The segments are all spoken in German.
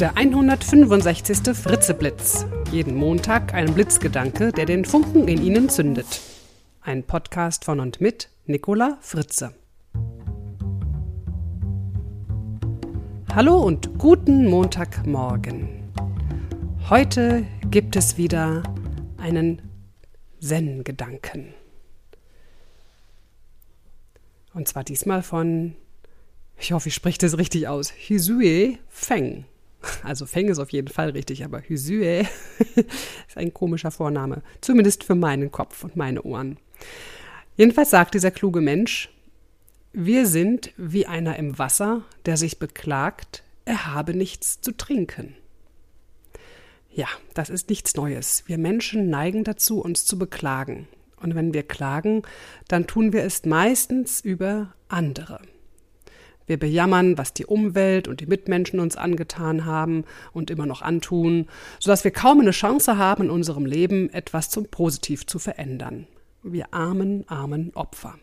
Der 165. Fritzeblitz. Jeden Montag ein Blitzgedanke, der den Funken in Ihnen zündet. Ein Podcast von und mit Nicola Fritze. Hallo und guten Montagmorgen. Heute gibt es wieder einen Zen-Gedanken. Und zwar diesmal von, ich hoffe, ich spreche das richtig aus, Hisue Feng. Also Feng ist auf jeden Fall richtig, aber Hisue ist ein komischer Vorname. Zumindest für meinen Kopf und meine Ohren. Jedenfalls sagt dieser kluge Mensch, wir sind wie einer im Wasser, der sich beklagt, er habe nichts zu trinken. Ja, das ist nichts Neues. Wir Menschen neigen dazu, uns zu beklagen. Und wenn wir klagen, dann tun wir es meistens über andere. Wir bejammern, was die Umwelt und die Mitmenschen uns angetan haben und immer noch antun, sodass wir kaum eine Chance haben, in unserem Leben etwas zum Positiv zu verändern. Wir armen, armen Opfer.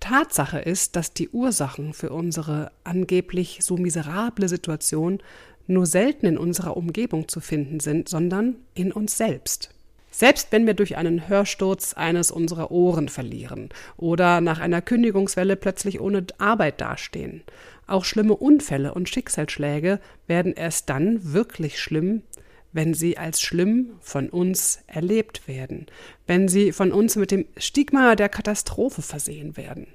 Tatsache ist, dass die Ursachen für unsere angeblich so miserable Situation nur selten in unserer Umgebung zu finden sind, sondern in uns selbst. Selbst wenn wir durch einen Hörsturz eines unserer Ohren verlieren oder nach einer Kündigungswelle plötzlich ohne Arbeit dastehen. Auch schlimme Unfälle und Schicksalsschläge werden erst dann wirklich schlimm, wenn sie als schlimm von uns erlebt werden, wenn sie von uns mit dem Stigma der Katastrophe versehen werden.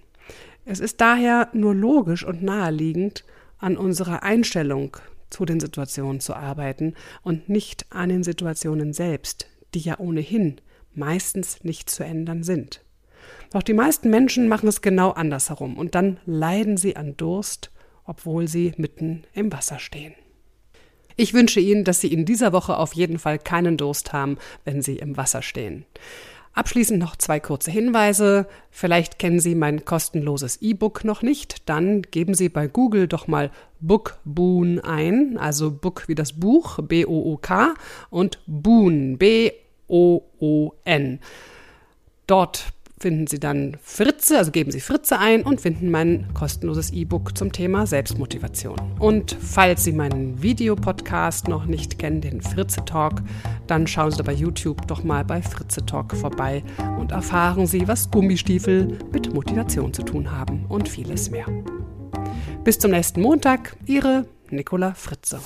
Es ist daher nur logisch und naheliegend, an unserer Einstellung zu den Situationen zu arbeiten und nicht an den Situationen selbst, die ja ohnehin meistens nicht zu ändern sind. Doch die meisten Menschen machen es genau andersherum und dann leiden sie an Durst, obwohl sie mitten im Wasser stehen. Ich wünsche Ihnen, dass Sie in dieser Woche auf jeden Fall keinen Durst haben, wenn Sie im Wasser stehen. Abschließend noch zwei kurze Hinweise. Vielleicht kennen Sie mein kostenloses E-Book noch nicht. Dann geben Sie bei Google doch mal Bookboon ein, also Book wie das Buch, B-O-O-K, und Boon, B-O-O-N. Dort finden Sie dann Fritze, also geben Sie Fritze ein und finden mein kostenloses E-Book zum Thema Selbstmotivation. Und falls Sie meinen Videopodcast noch nicht kennen, den Fritze Talk, dann schauen Sie bei YouTube doch mal bei Fritze Talk vorbei und erfahren Sie, was Gummistiefel mit Motivation zu tun haben und vieles mehr. Bis zum nächsten Montag, Ihre Nicola Fritze.